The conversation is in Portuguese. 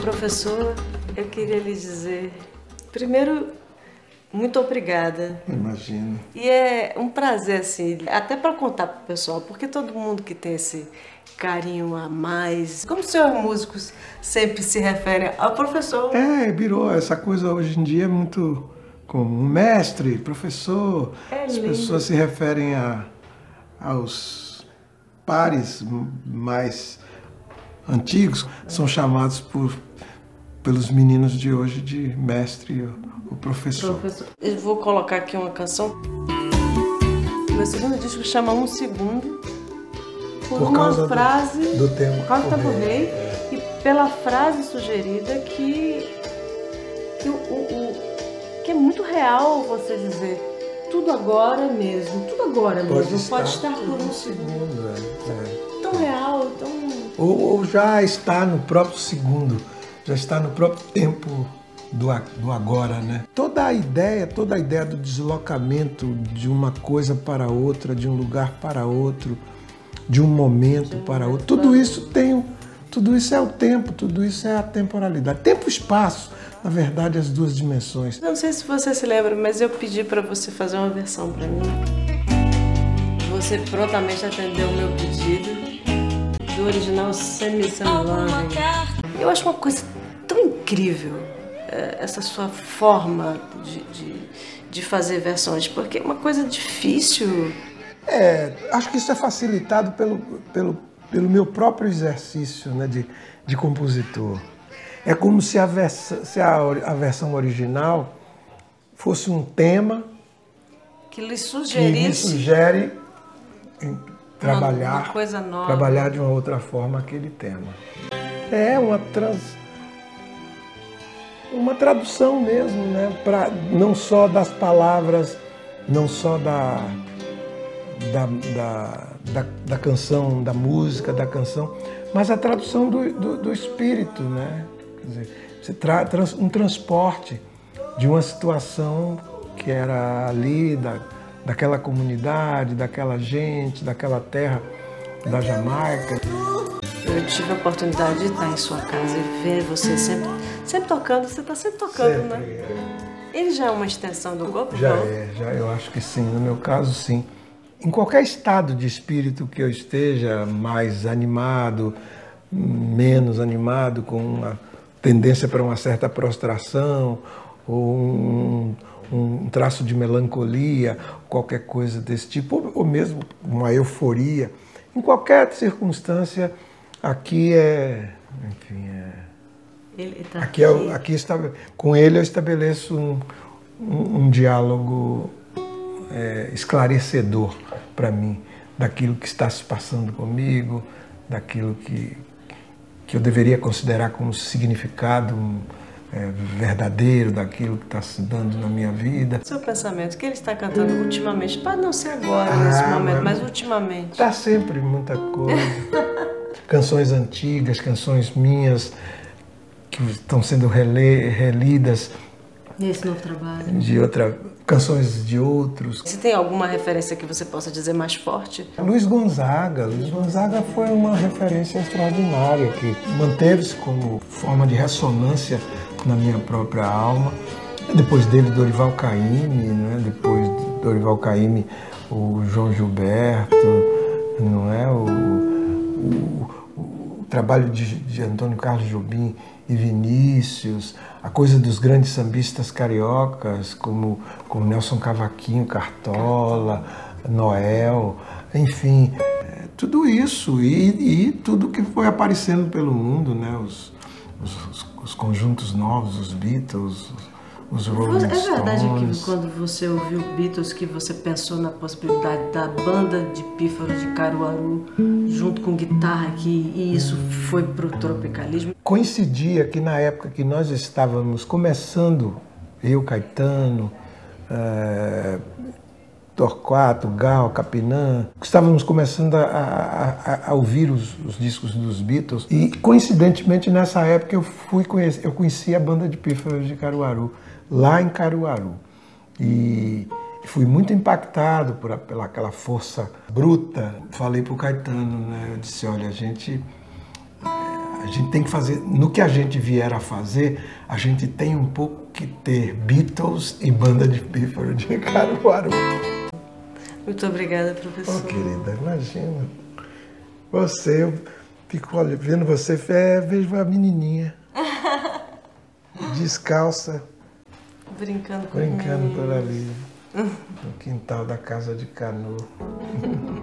Professor, eu queria lhe dizer, primeiro, muito obrigada. Imagino. E é um prazer, assim, até para contar para o pessoal, porque todo mundo que tem esse carinho a mais, como os senhores músicos sempre se referem ao professor. É, virou essa coisa hoje em dia é muito como mestre, professor. É As lindo. pessoas se referem a, aos pares mais antigos, são chamados por, pelos meninos de hoje de mestre ou, professor. Professor, eu vou colocar aqui uma canção. Meu segundo disco chama Um Segundo, por, Por uma causa do- frase do tema por causa do Tempo Tempo Rei. Rei e pela frase sugerida que, que, o, o- que é muito real você dizer tudo agora mesmo, tudo agora mesmo, pode estar por um segundo. é, é. Tão real, tão. Ou, ou já está no próprio segundo, já está no próprio tempo do, agora, né? Toda a ideia, toda a ideia do deslocamento de uma coisa para outra, de um lugar para outro, de um momento para outro, tudo isso tem, tudo isso é o tempo, tudo isso é a temporalidade. Tempo e espaço, na verdade, as duas dimensões. Não sei se você se lembra, mas eu pedi para você fazer uma versão para mim. Você prontamente atendeu o meu pedido do original Semi Loving. Eu acho uma coisa tão incrível eh, essa sua forma de, de, de fazer versões, porque é uma coisa difícil. É, acho que isso é facilitado pelo, pelo, pelo meu próprio exercício né, de, de compositor. É como se, a, vers se a, a versão original fosse um tema Que lhe que me sugerisse sugere trabalhar, uma trabalhar de uma outra forma aquele tema. É uma trans, uma tradução mesmo, né? Pra, não só das palavras, não só da, da, da, da, da canção, da música, da canção, mas a tradução do, do, do espírito, né? Quer dizer, você tra, trans, um transporte de uma situação que era ali, da, daquela comunidade, daquela gente, daquela terra da Jamaica. Eu tive a oportunidade de estar em sua casa e ver você sempre, sempre tocando. Você está sempre tocando, né? Ele já é uma extensão do corpo? Já Não? é, já eu acho que sim. No meu caso, sim. Em qualquer estado de espírito que eu esteja, mais animado, menos animado, com uma tendência para uma certa prostração, ou um, um traço de melancolia, qualquer coisa desse tipo, ou, mesmo uma euforia, em qualquer circunstância, aqui é, enfim, é, tá Aqui, eu, aqui esta- com ele eu estabeleço um, um, um diálogo é, esclarecedor para mim daquilo que está se passando comigo, daquilo que, que eu deveria considerar como significado é, verdadeiro daquilo que está se dando na minha vida. Seu pensamento, o que ele está cantando ultimamente? Pode não ser agora, Ah, nesse momento, mas- mas ultimamente. Está sempre muita coisa. canções antigas, canções minhas que estão sendo rele- relidas Nesse novo trabalho. de outra canções de outros. Se tem alguma referência que você possa dizer mais forte? Luiz Gonzaga, Luiz Gonzaga foi uma referência extraordinária que manteve-se como forma de ressonância na minha própria alma. Depois dele Dorival Caymmi, né? Depois de Dorival Caymmi, o João Gilberto, não é o, o- o trabalho de, de Antônio Carlos Jobim e Vinícius, a coisa dos grandes sambistas cariocas, como, como Nelson Cavaquinho, Cartola, Noel, enfim, é, tudo isso e, e tudo que foi aparecendo pelo mundo, né? os, os, os- os conjuntos novos, os Beatles, os, os Rolling É verdade que Stones. quando você ouviu Beatles que você pensou na possibilidade da banda de pífaros de Caruaru junto com guitarra aqui e isso foi pro tropicalismo? coincidia que na época que nós estávamos começando, eu, Caetano, eh, Torquato, Gal, Capinã, estávamos começando a, a- a- ouvir os, os discos dos Beatles e coincidentemente nessa época eu fui conhecer, eu conheci a banda de pífaros de Caruaru, lá em Caruaru. E fui muito impactado por, pela aquela força bruta. Falei para o Caetano, né? eu disse, olha, a gente A gente tem que fazer, no que a gente vier a fazer, a gente tem um pouco que ter Beatles e banda de pífaro de Caruaru. Muito obrigada, professor. Oh, querida, imagina. Você, eu fico olha, vendo você, é, vejo a menininha. Descalça. Brincando com Brincando por ali. No quintal da casa de canoa.